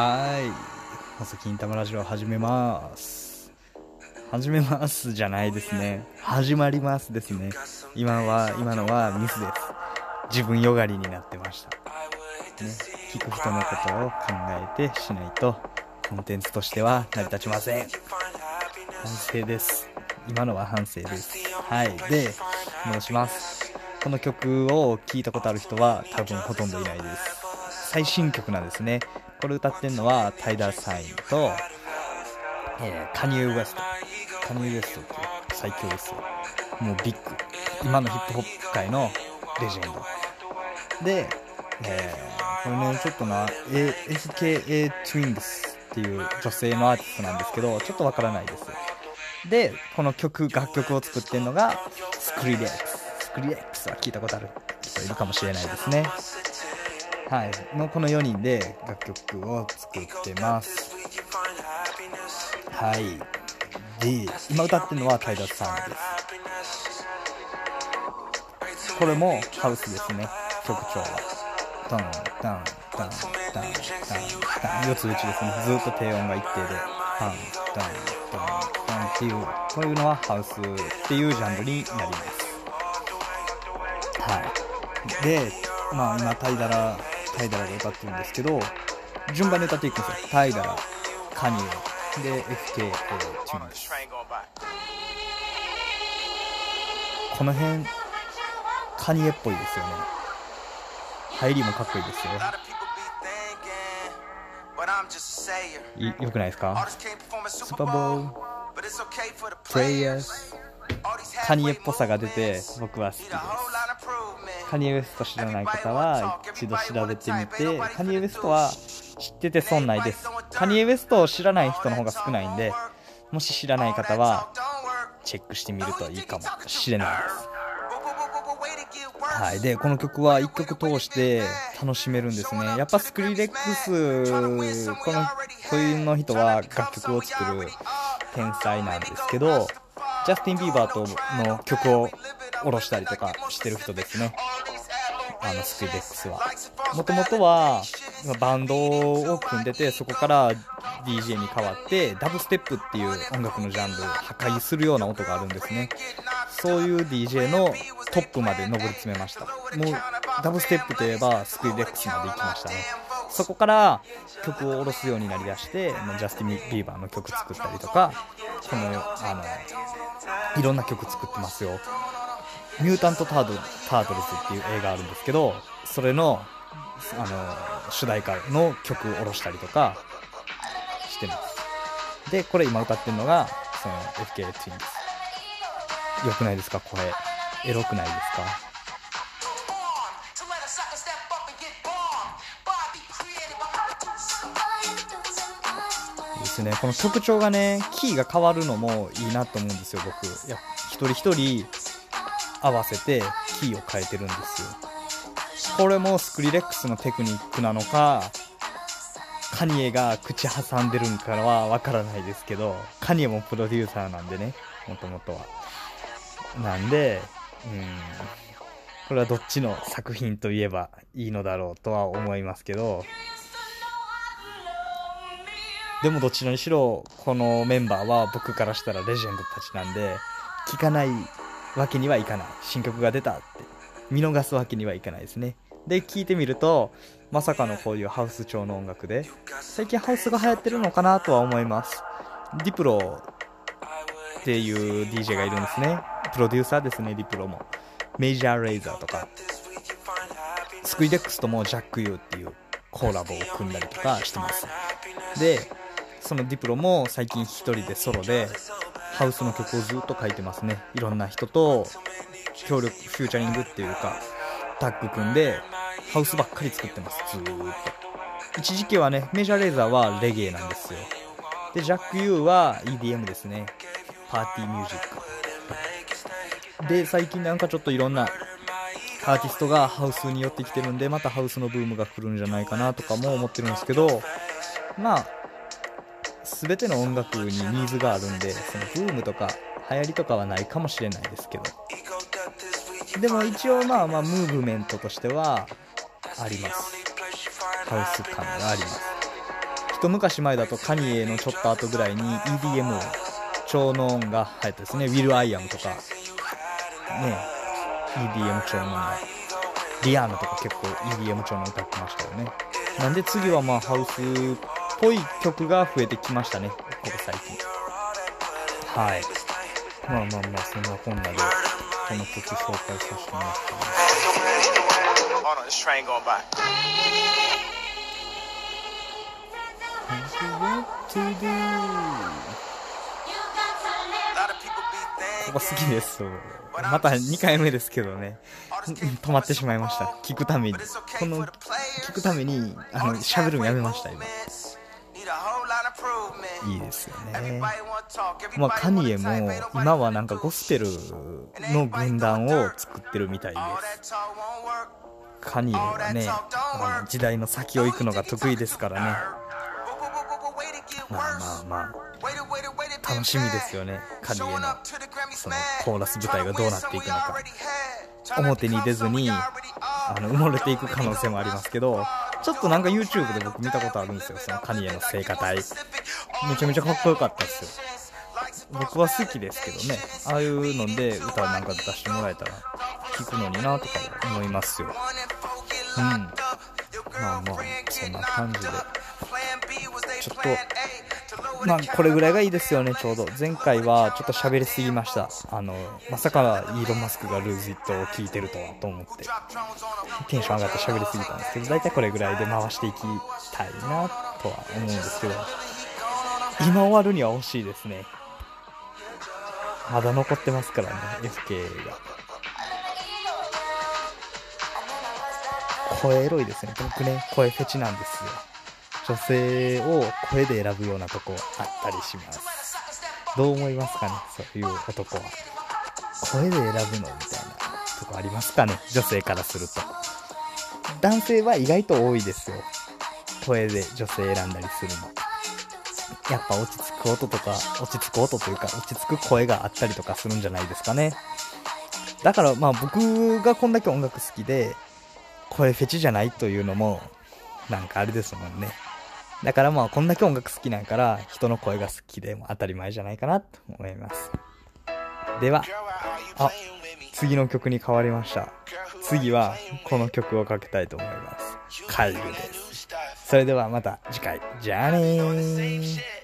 はい。細金玉ラジオ始めます。始めますじゃないですね。始まりますですね。今は今のはミスです。自分よがりになってました。ね。聞く人のことを考えてしないとコンテンツとしては成り立ちません。反省です。今のは反省です。はい。で戻します。この曲を聴いたことある人は多分ほとんどいないです。最新曲なんですね。これ歌ってるのはタイダー・サインと、えー、カニエ・ウエスト。カニエ・ウエストって最強ですよ。もうビッグ。今のヒップホップ界のレジェンド。で、えー、これねちょっとな SKA トゥイングスっていう女性のアーティストなんですけどちょっとわからないです。でこの曲楽曲を作ってるのがスクリレックス。スクリレックスは聞いたことある人いるかもしれないですね。はい、のこの4人で楽曲を作ってます。はい。で今歌ってるのはタイダーさんです。これもハウスですね。曲調は。ダンダンダンダンダンダン。4つ打ちですね。ずっと低音が一定でダンダンダンダンっていう。こういうのはハウスっていうジャンルになります。はい。でまあ今タイダラタイダラが歌ってるんですけど、順番で歌っていくんですよ。タイダラ、カニエ、で、FK チュンです。この辺、カニエっぽいですよね。入りもかっこいいですよ。いよくないですか？スーパーボール、プレイヤーズ、カニエっぽさが出て僕は好きです。カニエ・ウエスト知らない方は一度調べてみて、カニエ・ウエストは知ってて損ないです。カニエ・ウエストを知らない人の方が少ないんで、もし知らない方はチェックしてみるといいかもしれないです。はい。で、この曲は1曲通して楽しめるんですね。やっぱスクリレックス、この、こういうの人は楽曲を作る天才なんですけど、ジャスティン・ビーバーとの曲を下ろしたりとかしてる人ですね。あの、スクリレックスは。もともとは、バンドを組んでて、そこから DJ に変わって、ダブステップっていう音楽のジャンルを破壊するような音があるんですね。そういう DJ のトップまで上り詰めました。もう、ダブステップといえば、スクリレックスまで行きましたね。そこから曲を下ろすようになりだして、ジャスティン・ビーバーの曲作ったりとか、この、あの、いろんな曲作ってますよ。ミュータントタートタートルズっていう映画あるんですけど、それの、あの、主題歌の曲を下ろしたりとかしてます。で、これ今歌ってるのが、その FK ツインです。よくないですか？声。エロくないですか？ですね。この曲調がね、キーが変わるのもいいなと思うんですよ、僕。いや、一人一人合わせてキーを変えてるんですよ。これもスクリレックスのテクニックなのか、カニエが口挟んでるんかはわからないですけど、カニエもプロデューサーなんでね、もともとは。なんで、うん、これはどっちの作品といえばいいのだろうとは思いますけど、でもどちらにしろ、このメンバーは僕からしたらレジェンドたちなんで、聞かないわけにはいかない。新曲が出たって見逃すわけにはいかないですね。で、聴いてみると、まさかのこういうハウス調の音楽で、最近ハウスが流行ってるのかなとは思います。ディプロっていう DJ がいるんですね。プロデューサーですね、ディプロも。メジャーレイザーとか。スクイデックスともジャック・ユーっていうコラボを組んだりとかしてます。で、そのディプロも最近一人でソロでハウスの曲をずっと書いてますね。いろんな人と協力、フューチャリングっていうか、タッグ組んで、ハウスばっかり作ってます、ずーっと。一時期はね、メジャーレーザーはレゲエなんですよ。で、ジャック・ユーは EDM ですね。パーティーミュージック。で、最近なんかちょっといろんなアーティストがハウスに寄ってきてるんで、またハウスのブームが来るんじゃないかなとかも思ってるんですけど、まあ、全ての音楽にニーズがあるんでそのブームとか流行りとかはないかもしれないですけど。でも一応まあまあムーブメントとしてはあります。ハウス感があります。一昔前だとカニエのちょっと後ぐらいに EDM 超能音が流行ったですね。ウィル・アイアムとか。ね。EDM 超能が。リアーナとか結構 EDM 超能歌ってましたよね。なんで次はまあハウスぽい曲が増えてきましたねここ最近。はい。まあまあまあそんなこんなでこの曲紹介させてもらってます。ここ好きです。また2回目ですけどね。止まってしまいました。聞くために。この聞くためにあの喋るのやめました今いいですよね、ま、カニエも今はなんかゴスペルの軍団を作ってるみたいですカニエはね時代の先を行くのが得意ですからねまあまあまあ楽しみですよねカニエの,そのコーラス舞台がどうなっていくのか表に出ずにあの埋もれていく可能性もありますけどちょっとなんか YouTube で僕見たことあるんですよそのカニエの聖火隊めちゃめちゃかっこよかったですよ。僕は好きですけどね。ああいうので歌なんか出してもらえたら聴くのになとか思いますよ。うん。まあまあそんな感じで。ちょっとまあこれぐらいがいいですよねちょうど。前回はちょっと喋りすぎました。あのまさかイーロン・マスクがルーズ・イットを聞いてるとはと思って。テンション上がって喋りすぎたんですけど大体これぐらいで回していきたいなとは思うんですけど。今終わるには惜しいですね。まだ残ってますからね FK が。声エロいですね。僕ね声フェチなんですよ。女性を声で選ぶようなとこあったりします。どう思いますかねそういう男は。声で選ぶのみたいなとこありますかね女性からすると。男性は意外と多いですよ。声で女性選んだりするの。やっぱ落ち着く音とか落ち着く音というか落ち着く声があったりとかするんじゃないですかね。だからまあ僕がこんだけ音楽好きで声フェチじゃないというのもなんかあれですもんね。だからまあこんだけ音楽好きなんから人の声が好きでも当たり前じゃないかなと思います。ではあ次の曲に変わりました。次はこの曲をかけたいと思います。カイルです。それではまた次回。じゃあねー。